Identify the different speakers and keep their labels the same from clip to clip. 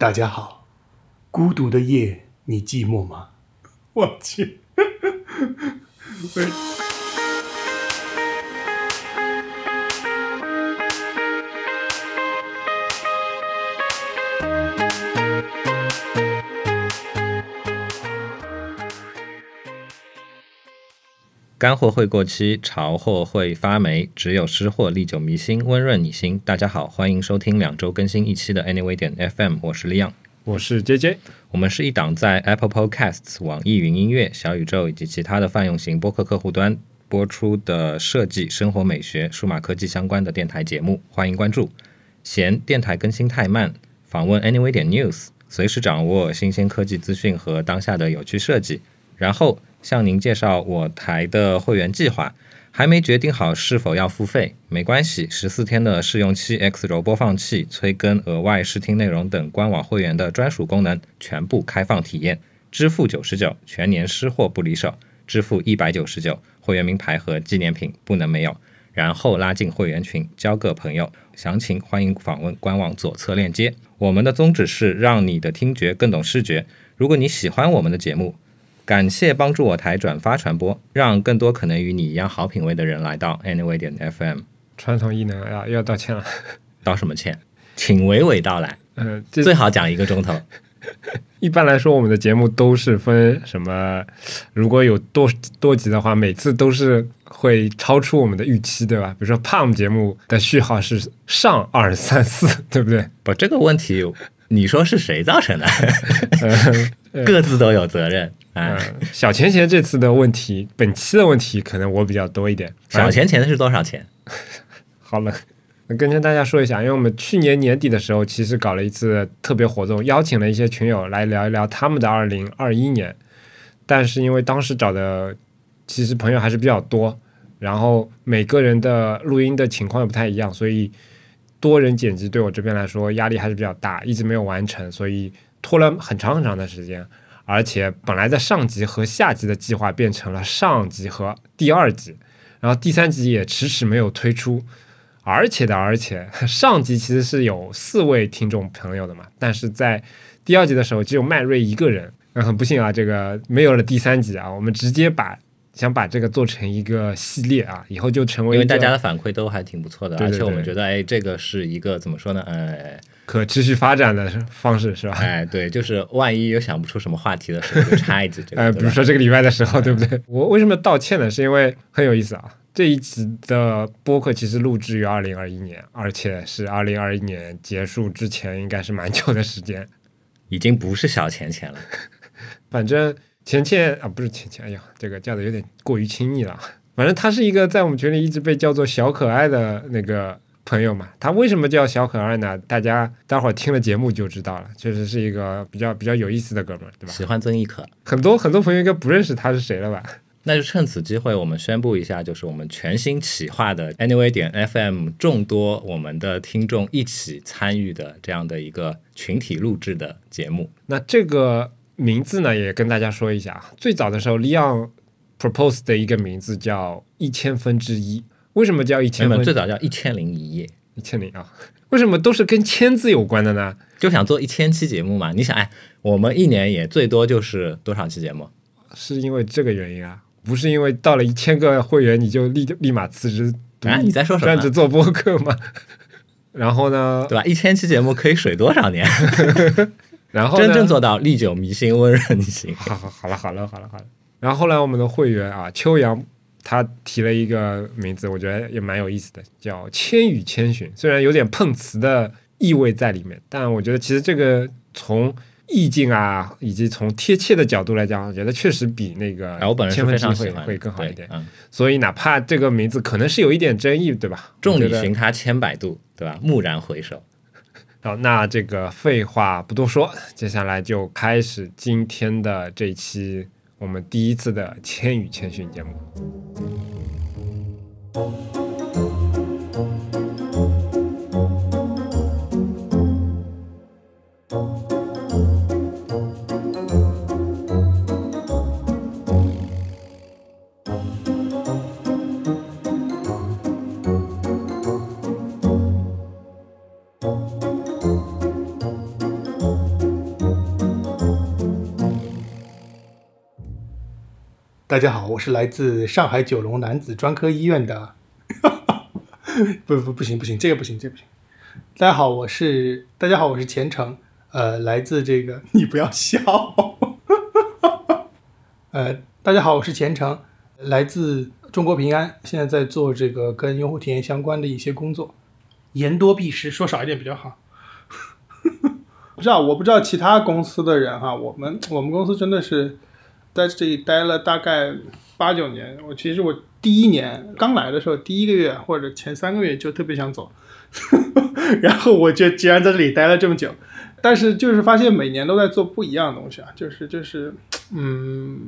Speaker 1: 大家好，孤独的夜，你寂寞吗？我去，
Speaker 2: 干货会过期，潮货会发霉，只有湿货历久弥新，温润你心。大家好，欢迎收听两周更新一期的 Anyway 点 FM，我是 Leon。
Speaker 3: 我是 J J，
Speaker 2: 我们是一档在 Apple Podcasts、网易云音乐、小宇宙以及其他的泛用型播客客户端播出的设计、生活美学、数码科技相关的电台节目，欢迎关注。嫌电台更新太慢，访问 Anyway 点 News，随时掌握新鲜科技资讯和当下的有趣设计。然后向您介绍我台的会员计划，还没决定好是否要付费，没关系，十四天的试用期，X 轴播放器、催更、额外试听内容等官网会员的专属功能全部开放体验，支付九十九，全年湿货不离手，支付一百九十九，会员名牌和纪念品不能没有，然后拉进会员群，交个朋友，详情欢迎访问官网左侧链接。我们的宗旨是让你的听觉更懂视觉，如果你喜欢我们的节目。感谢帮助我台转发传播，让更多可能与你一样好品味的人来到 Anyway 点 FM。
Speaker 3: 传统艺能啊，又要道歉了。
Speaker 2: 道什么歉？请娓娓道来。
Speaker 3: 嗯，这
Speaker 2: 最好讲一个钟头。
Speaker 3: 一般来说，我们的节目都是分什么？如果有多多集的话，每次都是会超出我们的预期，对吧？比如说 Palm 节目的序号是上二三四，对不对？
Speaker 2: 不，这个问题你说是谁造成的？
Speaker 3: 嗯
Speaker 2: 各自都有责任啊。
Speaker 3: 嗯，小钱钱这次的问题，本期的问题可能我比较多一点。
Speaker 2: 小钱钱是多少钱？
Speaker 3: 好了，那跟大家说一下，因为我们去年年底的时候，其实搞了一次特别活动，邀请了一些群友来聊一聊他们的二零二一年。但是因为当时找的其实朋友还是比较多，然后每个人的录音的情况也不太一样，所以多人剪辑对我这边来说压力还是比较大，一直没有完成，所以拖了很长很长的时间。而且本来在上集和下集的计划变成了上集和第二集，然后第三集也迟迟没有推出。而且的，而且上集其实是有四位听众朋友的嘛，但是在第二集的时候只有麦瑞一个人，嗯，很不幸啊，这个没有了第三集啊，我们直接把想把这个做成一个系列啊，以后就成为
Speaker 2: 因为大家的反馈都还挺不错的，
Speaker 3: 对对
Speaker 2: 而且我们觉得，哎，这个是一个怎么说呢？呃，
Speaker 3: 可持续发展的方式是吧？
Speaker 2: 哎，对，就是万一有想不出什么话题的时候，就插一句这个，
Speaker 3: 呃，比如说这个礼拜的时候，对不对？我为什么道歉呢？是因为很有意思啊。这一集的播客其实录制于二零二一年，而且是二零二一年结束之前，应该是蛮久的时间。
Speaker 2: 已经不是小钱钱了。
Speaker 3: 反正钱钱啊，不是钱钱，哎呀，这个叫的有点过于亲昵了。反正他是一个在我们群里一直被叫做小可爱的那个朋友嘛。他为什么叫小可爱呢？大家待会儿听了节目就知道了。确实是一个比较比较有意思的哥们儿，对吧？
Speaker 2: 喜欢曾轶可，
Speaker 3: 很多很多朋友应该不认识他是谁了吧？
Speaker 2: 那就趁此机会，我们宣布一下，就是我们全新企划的 Anyway 点 FM 众多我们的听众一起参与的这样的一个群体录制的节目。
Speaker 3: 那这个名字呢，也跟大家说一下啊。最早的时候，Leon propose 的一个名字叫一千分之一。为什么叫一千
Speaker 2: 本最早叫一千零一夜，
Speaker 3: 一千零啊？为什么都是跟千字有关的呢？
Speaker 2: 就想做一千期节目嘛。你想，哎，我们一年也最多就是多少期节目？
Speaker 3: 是因为这个原因啊？不是因为到了一千个会员你就立立马辞职
Speaker 2: 啊？你在说什么？
Speaker 3: 专职做播客吗？然后呢？
Speaker 2: 对吧？一千期节目可以水多少年？
Speaker 3: 然后
Speaker 2: 真正做到历久弥新、温润你心。
Speaker 3: 好好好了好了好了好了。然后后来我们的会员啊，秋阳他提了一个名字，我觉得也蛮有意思的，叫“千与千寻”。虽然有点碰瓷的意味在里面，但我觉得其实这个从意境啊，以及从贴切的角度来讲，我觉得确实比那个千分之一会会更好一点。
Speaker 2: 嗯，
Speaker 3: 所以哪怕这个名字可能是有一点争议，对吧？
Speaker 2: 众里寻他千百度，对吧？蓦然回首。
Speaker 3: 好，那这个废话不多说，接下来就开始今天的这一期我们第一次的《千与千寻》节目。
Speaker 1: 大家好，我是来自上海九龙男子专科医院的，不不不行不行，这个不行这个不行。大家好，我是大家好，我是钱程，呃，来自这个 你不要笑，呃，大家好，我是钱程，来自中国平安，现在在做这个跟用户体验相关的一些工作，言多必失，说少一点比较好。不知道，我不知道其他公司的人哈，我们我们公司真的是在这里待了大概八九年。我其实我第一年刚来的时候，第一个月或者前三个月就特别想走，然后我就既然在这里待了这么久，但是就是发现每年都在做不一样的东西啊，就是就是嗯，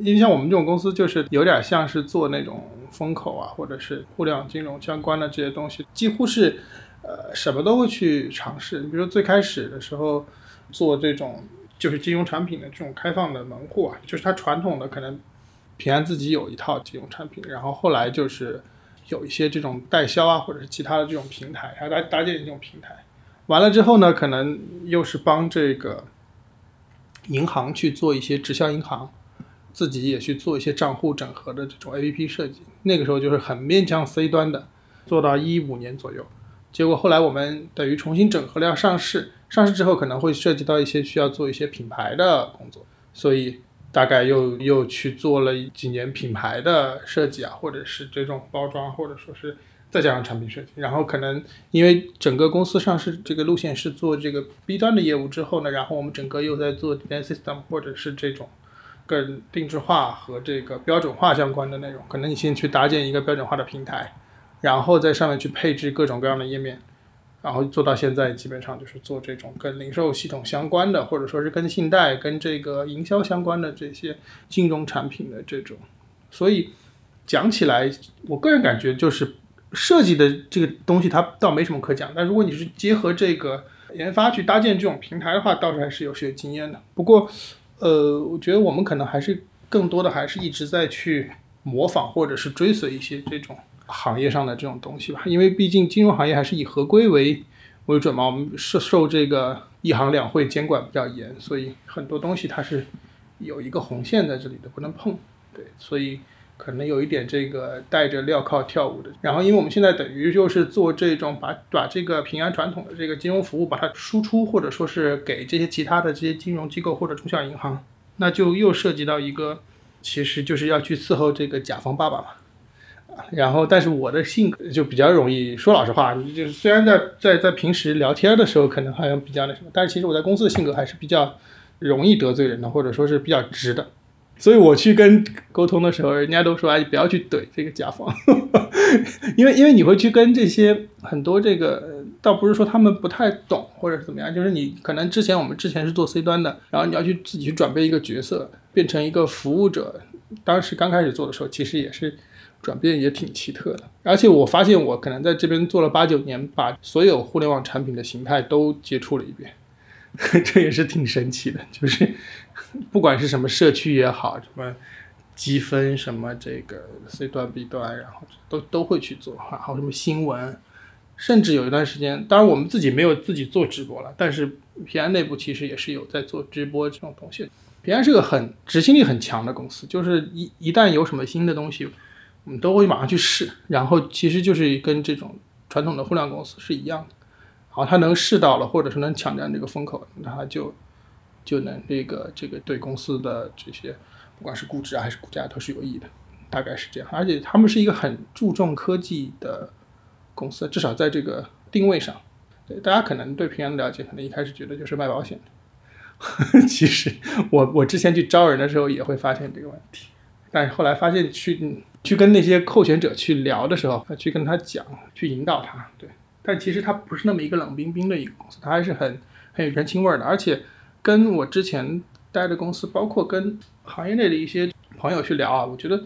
Speaker 1: 因为像我们这种公司，就是有点像是做那种风口啊，或者是互联网金融相关的这些东西，几乎是。呃，什么都会去尝试。你比如说最开始的时候做这种就是金融产品的这种开放的门户啊，就是它传统的可能平安自己有一套金融产品，然后后来就是有一些这种代销啊，或者是其他的这种平台，还搭搭建这种平台。完了之后呢，可能又是帮这个银行去做一些直销银行，自己也去做一些账户整合的这种 APP 设计。那个时候就是很面向 C 端的，做到一五年左右。结果后来我们等于重新整合了要上市，上市之后可能会涉及到一些需要做一些品牌的工作，所以大概又又去做了几年品牌的设计啊，或者是这种包装，或者说是再加上产品设计。然后可能因为整个公司上市这个路线是做这个 B 端的业务之后呢，然后我们整个又在做 Design System 或者是这种更定制化和这个标准化相关的内容，可能你先去搭建一个标准化的平台。然后在上面去配置各种各样的页面，然后做到现在基本上就是做这种跟零售系统相关的，或者说是跟信贷、跟这个营销相关的这些金融产品的这种。所以讲起来，我个人感觉就是设计的这个东西它倒没什么可讲，但如果你是结合这个研发去搭建这种平台的话，倒是还是有些经验的。不过，呃，我觉得我们可能还是更多的还是一直在去模仿或者是追随一些这种。行业上的这种东西吧，因为毕竟金融行业还是以合规为为准嘛，我们是受这个一行两会监管比较严，所以很多东西它是有一个红线在这里的，不能碰。对，所以可能有一点这个带着镣铐跳舞的。然后，因为我们现在等于就是做这种把把这个平安传统的这个金融服务把它输出，或者说是给这些其他的这些金融机构或者中小银行，那就又涉及到一个，其实就是要去伺候这个甲方爸爸嘛。然后，但是我的性格就比较容易说老实话，就是虽然在在在平时聊天的时候可能好像比较那什么，但是其实我在公司的性格还是比较容易得罪人的，或者说是比较直的。所以我去跟沟通的时候，人家都说哎，不要去怼这个甲方，因为因为你会去跟这些很多这个，倒不是说他们不太懂或者是怎么样，就是你可能之前我们之前是做 C 端的，然后你要去自己去转变一个角色，变成一个服务者。当时刚开始做的时候，其实也是。转变也挺奇特的，而且我发现我可能在这边做了八九年，把所有互联网产品的形态都接触了一遍，这也是挺神奇的。就是不管是什么社区也好，什么积分，什么这个 C 端、B 端，然后都都会去做，还有什么新闻，甚至有一段时间，当然我们自己没有自己做直播了，但是平安内部其实也是有在做直播这种东西。平安是个很执行力很强的公司，就是一一旦有什么新的东西。我们都会马上去试，然后其实就是跟这种传统的互联网公司是一样的，好他能试到了，或者是能抢占这个风口，那他就就能这个这个对公司的这些不管是估值啊还是股价都是有益的，大概是这样。而且他们是一个很注重科技的公司，至少在这个定位上，对大家可能对平安的了解，可能一开始觉得就是卖保险的，其实我我之前去招人的时候也会发现这个问题。但是后来发现，去去跟那些候选者去聊的时候，去跟他讲，去引导他，对。但其实他不是那么一个冷冰冰的一个公司，他还是很很有人情味的。而且跟我之前待的公司，包括跟行业内的一些朋友去聊啊，我觉得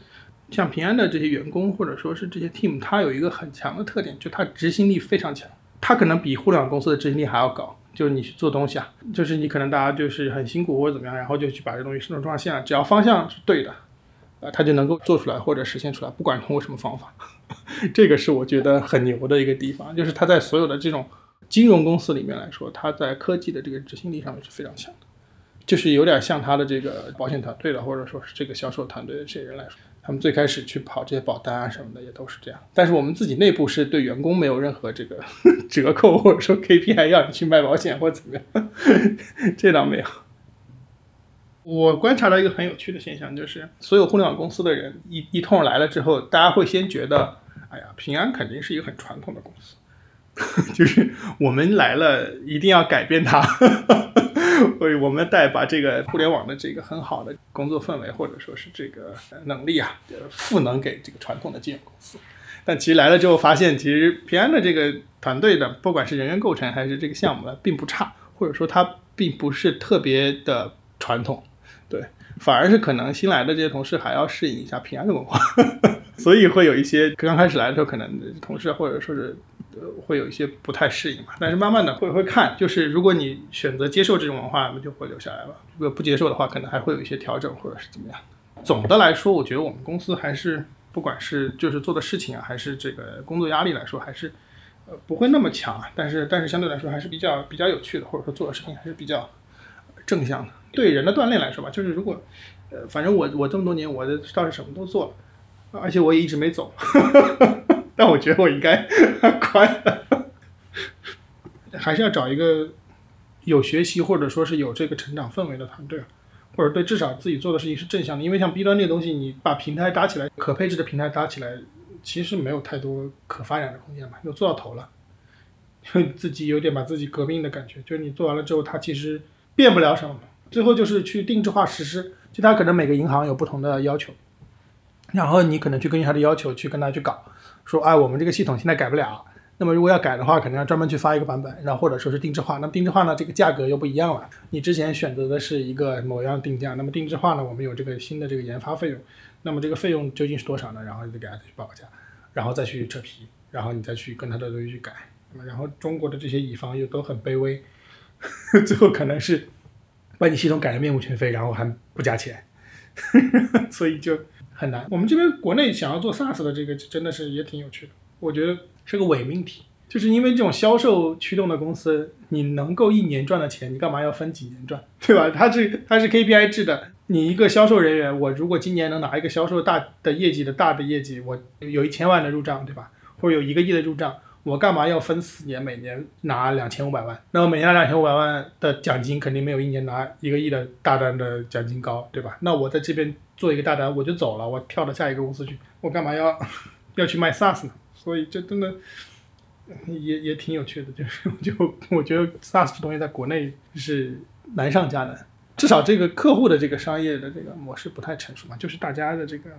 Speaker 1: 像平安的这些员工或者说是这些 team，他有一个很强的特点，就他执行力非常强。他可能比互联网公司的执行力还要高。就是你去做东西啊，就是你可能大家就是很辛苦或者怎么样，然后就去把这东西生上线了，只要方向是对的。啊，他就能够做出来或者实现出来，不管通过什么方法，这个是我觉得很牛的一个地方，就是他在所有的这种金融公司里面来说，他在科技的这个执行力上面是非常强的。就是有点像他的这个保险团队的，或者说是这个销售团队的这些人来说，他们最开始去跑这些保单啊什么的也都是这样。但是我们自己内部是对员工没有任何这个 折扣，或者说 KPI 要你去卖保险或怎么样，这倒没有。我观察到一个很有趣的现象，就是所有互联网公司的人一一通来了之后，大家会先觉得，哎呀，平安肯定是一个很传统的公司，就是我们来了一定要改变它，所以我们带把这个互联网的这个很好的工作氛围或者说是这个能力啊，赋能给这个传统的金融公司。但其实来了之后发现，其实平安的这个团队的，不管是人员构成还是这个项目呢，并不差，或者说它并不是特别的传统。对，反而是可能新来的这些同事还要适应一下平安的文化，所以会有一些刚开始来的时候，可能同事或者说是呃会有一些不太适应嘛。但是慢慢的会会看，就是如果你选择接受这种文化，那么就会留下来了；如果不接受的话，可能还会有一些调整或者是怎么样。总的来说，我觉得我们公司还是不管是就是做的事情啊，还是这个工作压力来说，还是呃不会那么强啊。但是但是相对来说还是比较比较有趣的，或者说做的事情还是比较正向的。对人的锻炼来说吧，就是如果，呃，反正我我这么多年我的倒是什么都做了，而且我也一直没走，但我觉得我应该 快，还是要找一个有学习或者说是有这个成长氛围的团队，或者对至少自己做的事情是正向的，因为像 B 端这个东西，你把平台搭起来，可配置的平台搭起来，其实没有太多可发展的空间嘛，就做到头了，就 自己有点把自己革命的感觉，就是你做完了之后，它其实变不了什么。最后就是去定制化实施，就它可能每个银行有不同的要求，然后你可能去根据他的要求去跟他去搞，说哎我们这个系统现在改不了，那么如果要改的话，可能要专门去发一个版本，然后或者说是定制化，那么定制化呢这个价格又不一样了，你之前选择的是一个某样定价，那么定制化呢我们有这个新的这个研发费用，那么这个费用究竟是多少呢？然后你得给他去报个价，然后再去扯皮，然后你再去跟他的东西去改，那么然后中国的这些乙方又都很卑微，最后可能是。把你系统改得面目全非，然后还不加钱，所以就很难。我们这边国内想要做 SaaS 的这个真的是也挺有趣的，我觉得是个伪命题，就是因为这种销售驱动的公司，你能够一年赚的钱，你干嘛要分几年赚，对吧？它是它是 KPI 制的，你一个销售人员，我如果今年能拿一个销售大的业绩的大的业绩，我有一千万的入账，对吧？或者有一个亿的入账。我干嘛要分四年，每年拿两千五百万？那么每年拿两千五百万的奖金，肯定没有一年拿一个亿的大单的奖金高，对吧？那我在这边做一个大单，我就走了，我跳到下一个公司去，我干嘛要 要去卖 SaaS 呢？所以这真的也也挺有趣的，就是 就我觉得 SaaS 这东西在国内是难上加难，至少这个客户的这个商业的这个模式不太成熟嘛，就是大家的这个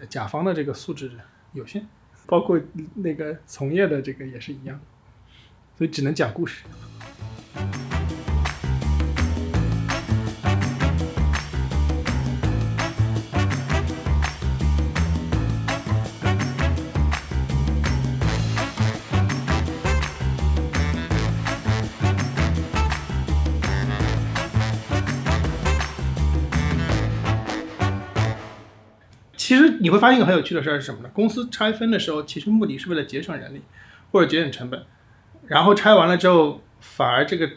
Speaker 1: 呃甲方的这个素质有限。包括那个从业的这个也是一样，所以只能讲故事。你会发现一个很有趣的事儿是什么呢？公司拆分的时候，其实目的是为了节省人力或者节省成本，然后拆完了之后，反而这个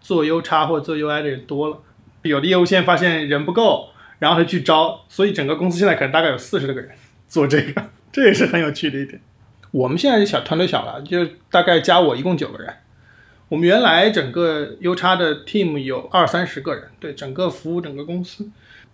Speaker 1: 做 U 叉或者做 UI 的人多了，有的业务线发现人不够，然后他去招，所以整个公司现在可能大概有四十多个人做这个，这也是很有趣的一点。我们现在小团队小了，就大概加我一共九个人。我们原来整个 U 叉的 team 有二三十个人，对整个服务整个公司。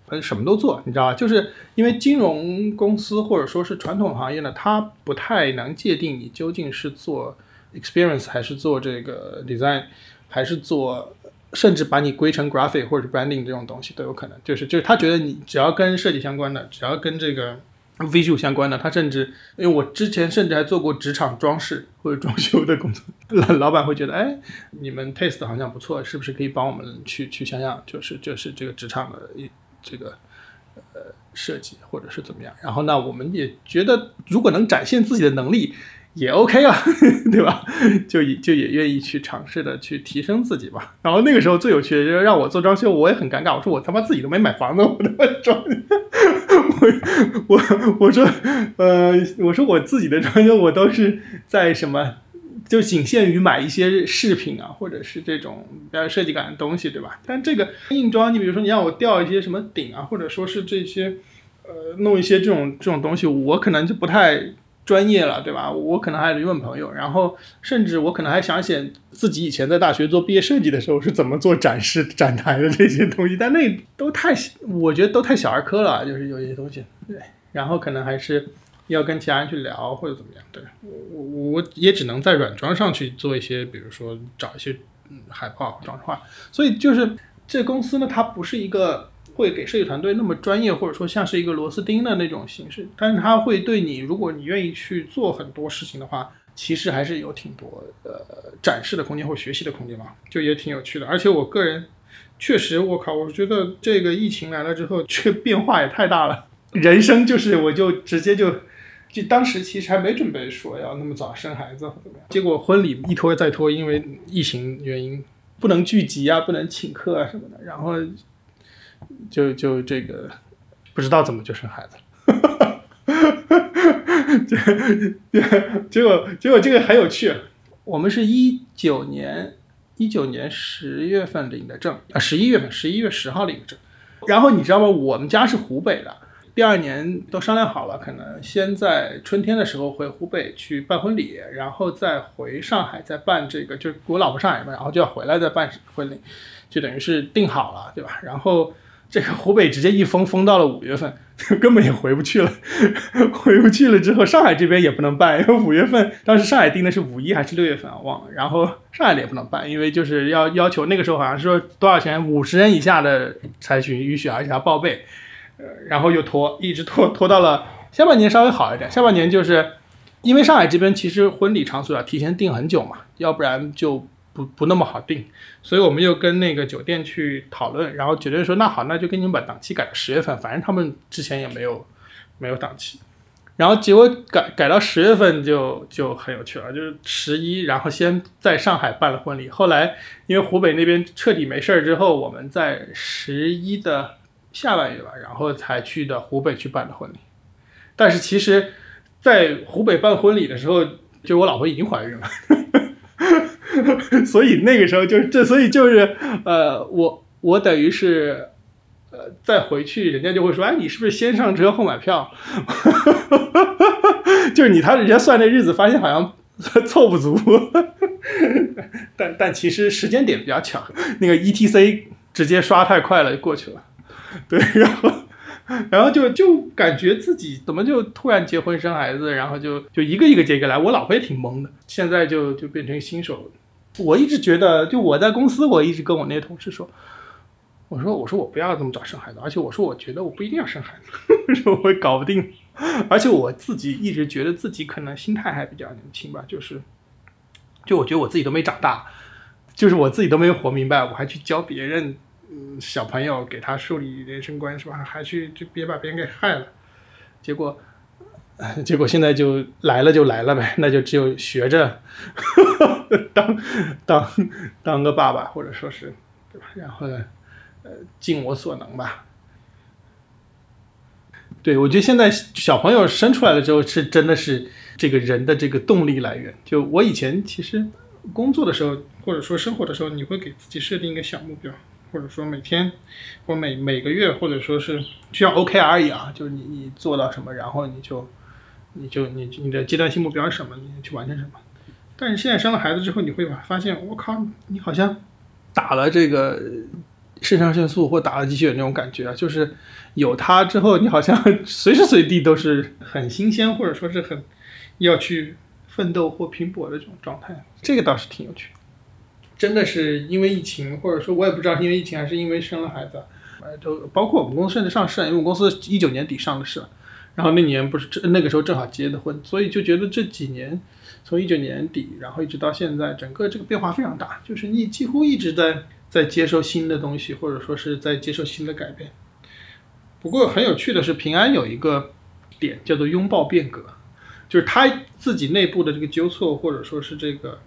Speaker 1: 呃，什么都做，你知道吧？就是因为金融公司或者说是传统行业呢，它不太能界定你究竟是做 experience 还是做这个 design，还是做，甚至把你归成 graphic 或者 branding 这种东西都有可能。就是就是他觉得你只要跟设计相关的，只要跟这个 visual 相关的，他甚至因为我之前甚至还做过职场装饰或者装修的工作，老老板会觉得，哎，你们 taste 好像不错，是不是可以帮我们去去想想，就是就是这个职场的一。这个呃设计或者是怎么样，然后呢，我们也觉得如果能展现自己的能力也 OK 了，对吧？就也就也愿意去尝试的去提升自己吧。然后那个时候最有趣的就是让我做装修，我也很尴尬。我说我他妈自己都没买房子，我他妈装，我我我说呃我说我自己的装修我都是在什么就仅限于买一些饰品啊，或者是这种比较有设计感的东西，对吧？但这个硬装，你比如说你让我吊一些什么顶啊，或者说是这些，呃，弄一些这种这种东西，我可能就不太专业了，对吧？我可能还得问朋友，然后甚至我可能还想写自己以前在大学做毕业设计的时候是怎么做展示展台的这些东西，但那都太，我觉得都太小儿科了，就是有些东西，对，然后可能还是。要跟其他人去聊或者怎么样，对我我我也只能在软装上去做一些，比如说找一些嗯海报、装饰画。所以就是这公司呢，它不是一个会给设计团队那么专业，或者说像是一个螺丝钉的那种形式，但是它会对你，如果你愿意去做很多事情的话，其实还是有挺多呃展示的空间或学习的空间嘛，就也挺有趣的。而且我个人确实，我靠，我觉得这个疫情来了之后，这变化也太大了，人生就是我就直接就。就当时其实还没准备说要那么早生孩子或怎么样，结果婚礼一拖再拖，因为疫情原因不能聚集啊，不能请客啊什么的，然后就就这个不知道怎么就生孩子了，结结果结果这个很有趣，我们是一九年一九年十月份领的证啊，十一月份十一月十号领的证，然后你知道吗？我们家是湖北的。第二年都商量好了，可能先在春天的时候回湖北去办婚礼，然后再回上海再办这个，就是我老婆上海嘛，然后就要回来再办婚礼，就等于是定好了，对吧？然后这个湖北直接一封封到了五月份，根本也回不去了，回不去了之后，上海这边也不能办，因为五月份当时上海定的是五一还是六月份啊，忘了。然后上海的也不能办，因为就是要要求那个时候好像是说多少钱五十人以下的才许允许，而且要报备。然后又拖，一直拖拖到了下半年稍微好一点。下半年就是因为上海这边其实婚礼场所要提前订很久嘛，要不然就不不那么好订。所以我们又跟那个酒店去讨论，然后酒店说那好，那就给你们把档期改到十月份，反正他们之前也没有没有档期。然后结果改改到十月份就就很有趣了，就是十一，然后先在上海办了婚礼。后来因为湖北那边彻底没事儿之后，我们在十一的。下半月吧，然后才去的湖北去办的婚礼，但是其实，在湖北办婚礼的时候，就我老婆已经怀孕了，所以那个时候就这，所以就是呃，我我等于是呃再回去，人家就会说，哎，你是不是先上车后买票？就是你他人家算那日子，发现好像凑不足，但但其实时间点比较巧，那个 E T C 直接刷太快了，就过去了。对，然后，然后就就感觉自己怎么就突然结婚生孩子，然后就就一个一个接一个来，我老婆也挺懵的。现在就就变成新手，我一直觉得，就我在公司，我一直跟我那些同事说，我说我说我不要这么早生孩子，而且我说我觉得我不一定要生孩子，说我会搞不定，而且我自己一直觉得自己可能心态还比较年轻吧，就是，就我觉得我自己都没长大，就是我自己都没活明白，我还去教别人。嗯，小朋友给他树立人生观是吧？还去就别把别人给害了，结果，结果现在就来了就来了呗，那就只有学着 当当当个爸爸，或者说是对吧？然后呢，呃，尽我所能吧。对，我觉得现在小朋友生出来了之后，是真的是这个人的这个动力来源。就我以前其实工作的时候，或者说生活的时候，你会给自己设定一个小目标。或者说每天，或每每个月，或者说是就像 OKR 一样，就是你你做到什么，然后你就你就你你的阶段性目标是什么，你去完成什么。但是现在生了孩子之后，你会发现，我靠，你好像打了这个肾上腺素或打了鸡血那种感觉啊，就是有它之后，你好像 随时随地都是很新鲜，或者说是很要去奋斗或拼搏的这种状态。这个倒是挺有趣。真的是因为疫情，或者说我也不知道是因为疫情还是因为生了孩子，呃，都包括我们公司甚至上市，因为我们公司一九年底上的市，然后那年不是那个时候正好结的婚，所以就觉得这几年从一九年底，然后一直到现在，整个这个变化非常大，就是你几乎一直在在接受新的东西，或者说是在接受新的改变。不过很有趣的是，平安有一个点叫做拥抱变革，就是他自己内部的这个纠错，或者说是这个。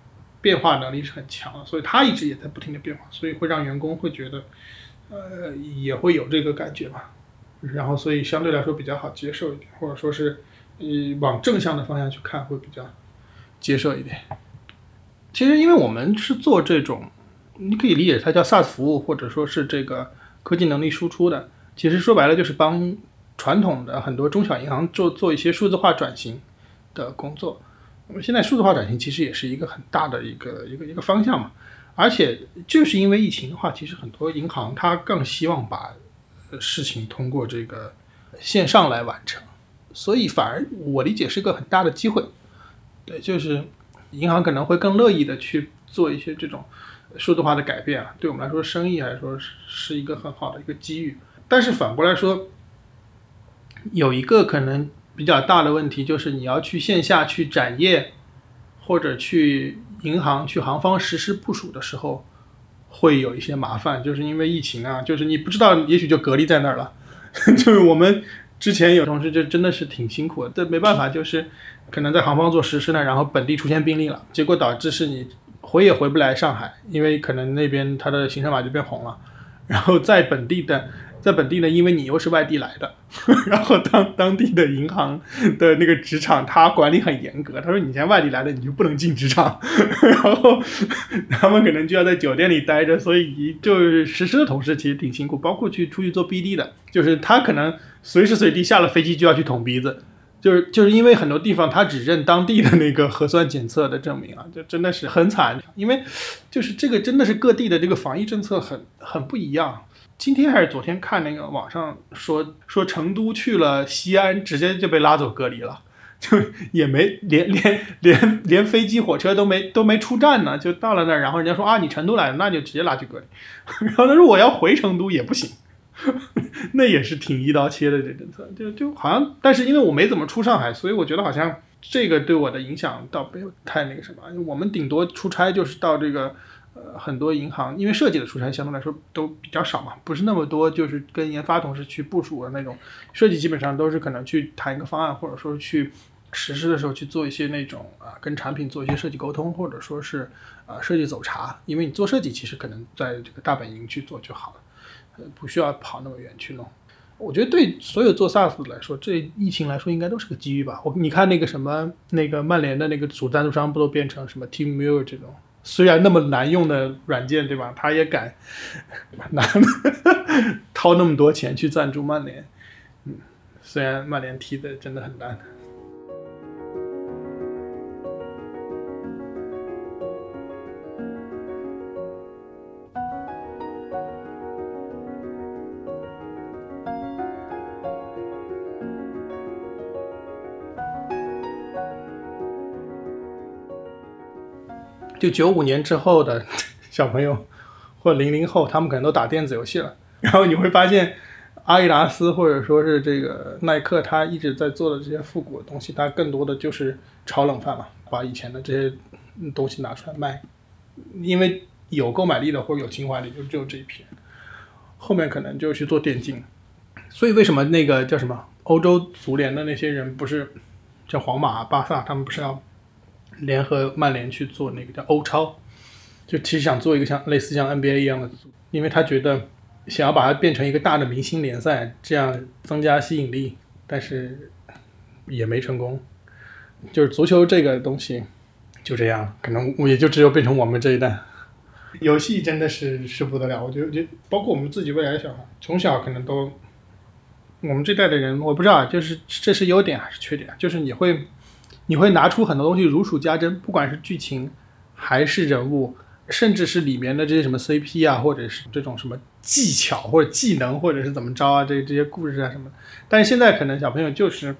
Speaker 1: 变化能力是很强的，所以他一直也在不停的变化，所以会让员工会觉得，呃，也会有这个感觉吧。然后，所以相对来说比较好接受一点，或者说是，呃，往正向的方向去看会比较接受一点。其实因为我们是做这种，你可以理解它叫 SaaS 服务，或者说是这个科技能力输出的。其实说白了就是帮传统的很多中小银行做做一些数字化转型的工作。那么现在数字化转型其实也是一个很大的一个一个一个方向嘛。而且就是因为疫情的话，其实很多银行它更希望把事情通过这个线上来完成，所以反而我理解是个很大的机会。对，就是银行可能会更乐意的去做一些这种数字化的改变啊，对我们来说，生意来说是是一个很好的一个机遇。但是反过来说，有一个可能比较大的问题，就是你要去线下去展业，或者去银行去行方实施部署的时候，会有一些麻烦，就是因为疫情啊，就是你不知道，也许就隔离在那儿了。就是我们之前有同事就真的是挺辛苦的，这没办法，就是可能在行方做实施呢，然后本地出现病例了，结果导致是你回也回不来上海，因为可能那边它的行程码就变红了，然后在本地的。在本地呢，因为你又是外地来的，然后当当地的银行的那个职场，他管理很严格。他说你现在外地来的，你就不能进职场，然后他们可能就要在酒店里待着。所以就是实施的同事其实挺辛苦，包括去出去做 BD 的，就是他可能随时随地下了飞机就要去捅鼻子，就是就是因为很多地方他只认当地的那个核酸检测的证明啊，就真的是很惨。因为就是这个真的是各地的这个防疫政策很很不一样。今天还是昨天看那个网上说说成都去了西安，直接就被拉走隔离了，就也没连连连连飞机火车都没都没出站呢，就到了那儿，然后人家说啊你成都来的，那就直接拉去隔离。然后他说我要回成都也不行，那也是挺一刀切的这政策，就就好像，但是因为我没怎么出上海，所以我觉得好像这个对我的影响倒没有太那个什么，我们顶多出差就是到这个。呃，很多银行因为设计的出差相对来说都比较少嘛，不是那么多，就是跟研发同事去部署的那种设计，基本上都是可能去谈一个方案，或者说去实施的时候去做一些那种啊，跟产品做一些设计沟通，或者说是啊设计走查。因为你做设计，其实可能在这个大本营去做就好了，呃，不需要跑那么远去弄。我觉得对所有做 SaaS 来说，这疫情来说应该都是个机遇吧。我你看那个什么那个曼联的那个主赞助商不都变成什么 Teamviewer 这种？虽然那么难用的软件，对吧？他也敢拿 掏那么多钱去赞助曼联，嗯，虽然曼联踢的真的很烂。就九五年之后的 小朋友，或零零后，他们可能都打电子游戏了。然后你会发现，阿迪达斯或者说是这个耐克，他一直在做的这些复古的东西，它更多的就是炒冷饭嘛，把以前的这些东西拿出来卖。因为有购买力的或者有情怀的，就只有这一批人。后面可能就去做电竞。所以为什么那个叫什么欧洲足联的那些人不是叫皇马、巴萨，他们不是要？联合曼联去做那个叫欧超，就其实想做一个像类似像 NBA 一样的，因为他觉得想要把它变成一个大的明星联赛，这样增加吸引力，但是也没成功。就是足球这个东西就这样，可能也就只有变成我们这一代。游戏真的是是不得了，我觉得就包括我们自己未来的小孩，从小可能都，我们这代的人，我不知道，就是这是优点还是缺点，就是你会。你会拿出很多东西如数家珍，不管是剧情，还是人物，甚至是里面的这些什么 CP 啊，或者是这种什么技巧或者技能，或者是怎么着啊，这这些故事啊什么。但是现在可能小朋友就是，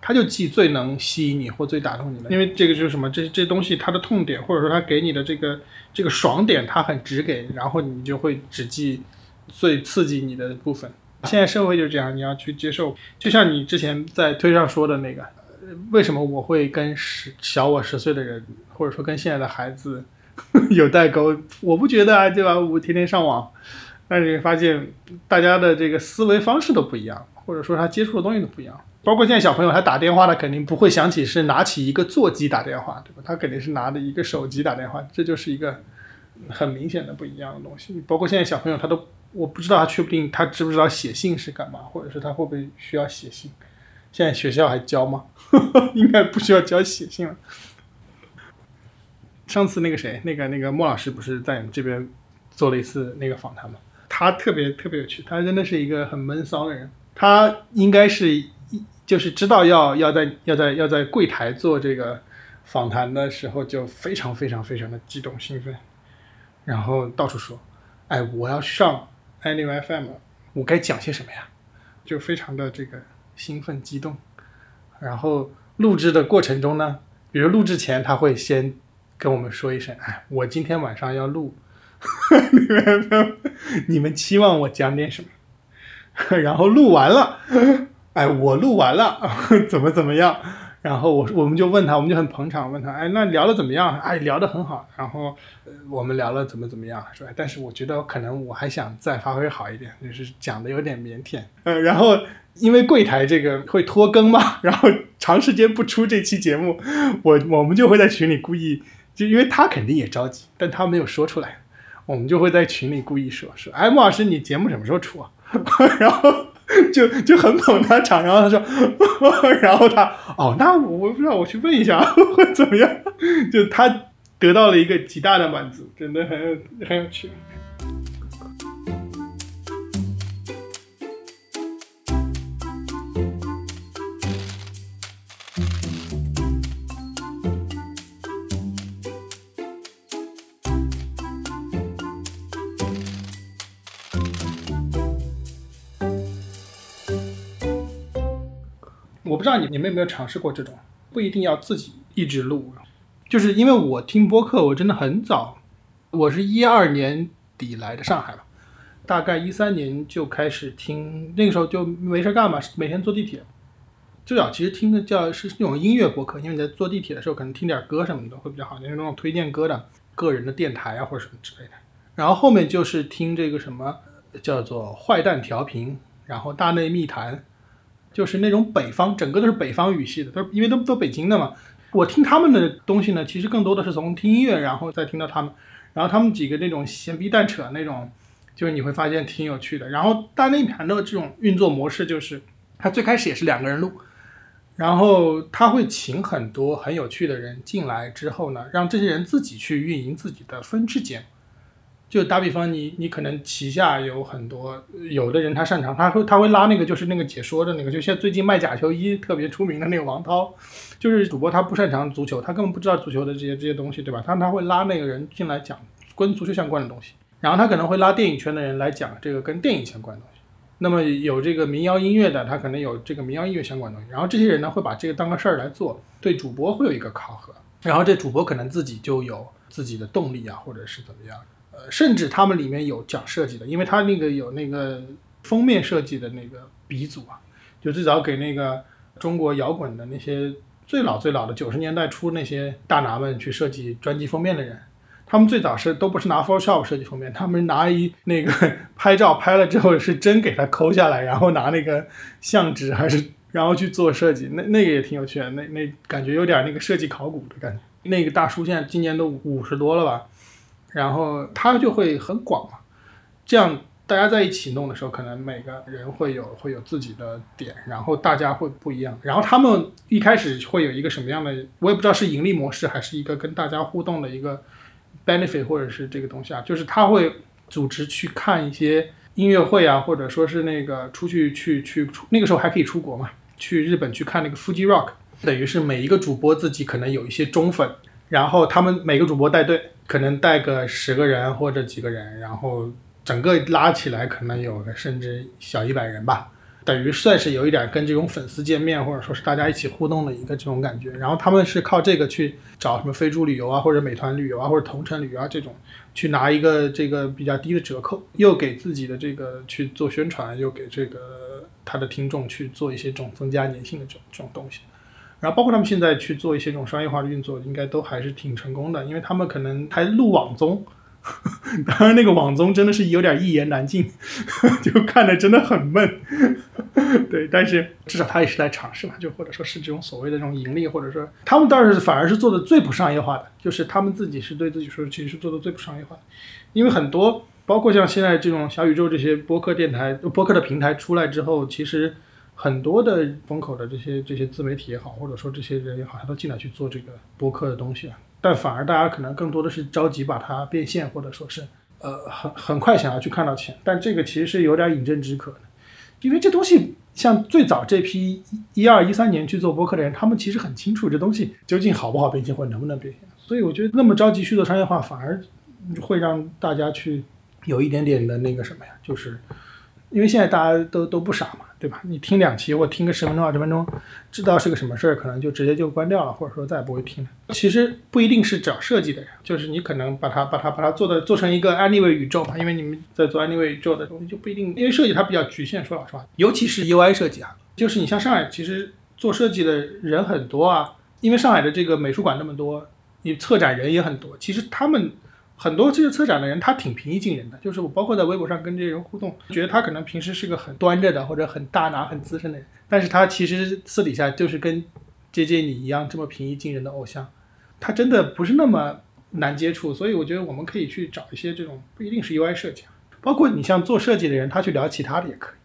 Speaker 1: 他就记最能吸引你或最打动你的，因为这个就是什么，这这东西它的痛点，或者说他给你的这个这个爽点，他很直给，然后你就会只记最刺激你的部分。现在社会就是这样，你要去接受，就像你之前在推上说的那个。为什么我会跟十小我十岁的人，或者说跟现在的孩子 有代沟？我不觉得啊，对吧？我天天上网，但是发现大家的这个思维方式都不一样，或者说他接触的东西都不一样。包括现在小朋友他打电话，他肯定不会想起是拿起一个座机打电话，对吧？他肯定是拿着一个手机打电话，这就是一个很明显的不一样的东西。包括现在小朋友他都，我不知道他确不定他知不知道写信是干嘛，或者是他会不会需要写信。现在学校还教吗？应该不需要教写信了。上次那个谁，那个那个莫老师不是在你们这边做了一次那个访谈吗？他特别特别有趣，他真的是一个很闷骚的人。他应该是一就是知道要要在要在要在柜台做这个访谈的时候，就非常非常非常的激动兴奋，然后到处说：“哎，我要上 Anyway FM，我该讲些什么呀？”就非常的这个兴奋激动。然后录制的过程中呢，比如录制前他会先跟我们说一声：“哎，我今天晚上要录，你们期望我讲点什么？” 然后录完了，哎，我录完了，怎么怎么样？然后我我们就问他，我们就很捧场，问他，哎，那聊的怎么样？哎，聊的很好。然后呃我们聊了怎么怎么样，是吧？但是我觉得可能我还想再发挥好一点，就是讲的有点腼腆。呃，然后因为柜台这个会拖更嘛，然后长时间不出这期节目，我我们就会在群里故意，就因为他肯定也着急，但他没有说出来，我们就会在群里故意说说，哎，莫老师，你节目什么时候出啊？然后就就很捧他场，然后他说，然后他哦，那我不知道，我去问一下会怎么样？就他得到了一个极大的满足，真的很很有趣。道你你们有没有尝试过这种，不一定要自己一直录，就是因为我听播客，我真的很早，我是一二年底来的上海吧，大概一三年就开始听，那个时候就没事干嘛，每天坐地铁。最早其实听的叫是那种音乐播客，因为你在坐地铁的时候可能听点歌什么的会比较好，就是那种推荐歌的个人的电台啊或者什么之类的。然后后面就是听这个什么叫做坏蛋调频，然后大内密谈。就是那种北方，整个都是北方语系的，都因为都都北京的嘛。我听他们的东西呢，其实更多的是从听音乐，然后再听到他们，然后他们几个那种闲逼蛋扯那种，就是你会发现挺有趣的。然后大内盘的这种运作模式，就是他最开始也是两个人录，然后他会请很多很有趣的人进来之后呢，让这些人自己去运营自己的分支节目。就打比方，你你可能旗下有很多，有的人他擅长，他会他会拉那个就是那个解说的那个，就像最近卖假球衣特别出名的那个王涛，就是主播他不擅长足球，他根本不知道足球的这些这些东西，对吧？他他会拉那个人进来讲跟足球相关的东西，然后他可能会拉电影圈的人来讲这个跟电影相关的东西。那么有这个民谣音乐的，他可能有这个民谣音乐相关的东西，然后这些人呢会把这个当个事儿来做，对主播会有一个考核，然后这主播可能自己就有自己的动力啊，或者是怎么样。呃，甚至他们里面有讲设计的，因为他那个有那个封面设计的那个鼻祖啊，就最早给那个中国摇滚的那些最老最老的九十年代初那些大拿们去设计专辑封面的人，他们最早是都不是拿 Photoshop 设计封面，他们拿一那个拍照拍了之后是真给它抠下来，然后拿那个相纸还是然后去做设计，那那个也挺有趣的，那那感觉有点那个设计考古的感觉。那个大叔现在今年都五十多了吧？然后他就会很广嘛，这样大家在一起弄的时候，可能每个人会有会有自己的点，然后大家会不一样。然后他们一开始会有一个什么样的，我也不知道是盈利模式还是一个跟大家互动的一个 benefit 或者是这个东西啊，就是他会组织去看一些音乐会啊，或者说是那个出去去去出那个时候还可以出国嘛，去日本去看那个 Fuji Rock，等于是每一个主播自己可能有一些忠粉，然后他们每个主播带队。可能带个十个人或者几个人，然后整个拉起来可能有个甚至小一百人吧，等于算是有一点跟这种粉丝见面或者说是大家一起互动的一个这种感觉。然后他们是靠这个去找什么飞猪旅游啊，或者美团旅游啊，或者同城旅游啊这种，去拿一个这个比较低的折扣，又给自己的这个去做宣传，又给这个他的听众去做一些这种增加粘性的这种这种东西。然后包括他们现在去做一些这种商业化的运作，应该都还是挺成功的，因为他们可能还录网综，当然那个网综真的是有点一言难尽，就看的真的很闷。对，但是至少他也是在尝试嘛，就或者说是这种所谓的这种盈利，或者说他们倒是反而是做的最不商业化的，就是他们自己是对自己说，其实是做的最不商业化的，因为很多包括像现在这种小宇宙这些播客电台、播客的平台出来之后，其实。很多的风口的这些这些自媒体也好，或者说这些人也好，他都进来去做这个播客的东西啊。但反而大家可能更多的是着急把它变现，或者说是呃很很快想要去看到钱，但这个其实是有点饮鸩止渴的，因为这东西像最早这批一二一三年去做播客的人，他们其实很清楚这东西究竟好不好变现或者能不能变现，所以我觉得那么着急去做商业化，反而会让大家去有一点点的那个什么呀，就是因为现在大家都都不傻嘛，对吧？你听两期或听个十分钟二十分钟，知道是个什么事儿，可能就直接就关掉了，或者说再也不会听了。其实不一定是找设计的人，就是你可能把它把它把它做的做成一个 anyway 宇宙嘛，因为你们在做 anyway 宇宙的东西就不一定，因为设计它比较局限，说老实话，尤其是 UI 设计啊，就是你像上海，其实做设计的人很多啊，因为上海的这个美术馆那么多，你策展人也很多，其实他们。很多这些策展的人，他挺平易近人的。就是我包括在微博上跟这些人互动，觉得他可能平时是个很端着的，或者很大拿、很资深的人，但是他其实私底下就是跟 J J 你一样这么平易近人的偶像，他真的不是那么难接触。所以我觉得我们可以去找一些这种不一定是 UI 设计，包括你像做设计的人，他去聊其他的也可以。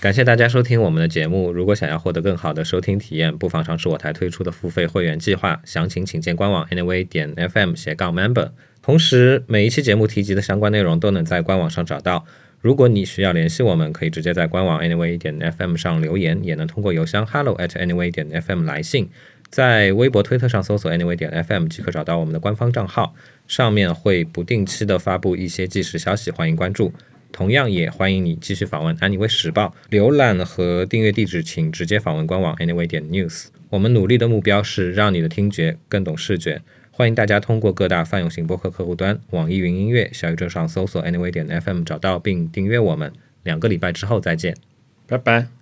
Speaker 2: 感谢大家收听我们的节目。如果想要获得更好的收听体验，不妨尝试我台推出的付费会员计划。详情请见官网 anyway 点 fm 斜杠 member。同时，每一期节目提及的相关内容都能在官网上找到。如果你需要联系我们，可以直接在官网 anyway 点 fm 上留言，也能通过邮箱 hello at anyway 点 fm 来信。在微博、推特上搜索 anyway 点 fm 即可找到我们的官方账号，上面会不定期的发布一些即时消息，欢迎关注。同样也欢迎你继续访问《安妮微时报》，浏览和订阅地址请直接访问官网 Anyway 点 News。我们努力的目标是让你的听觉更懂视觉。欢迎大家通过各大泛用型播客客户端、网易云音乐、小宇宙上搜索 Anyway 点 FM 找到并订阅我们。两个礼拜之后再见，
Speaker 3: 拜拜。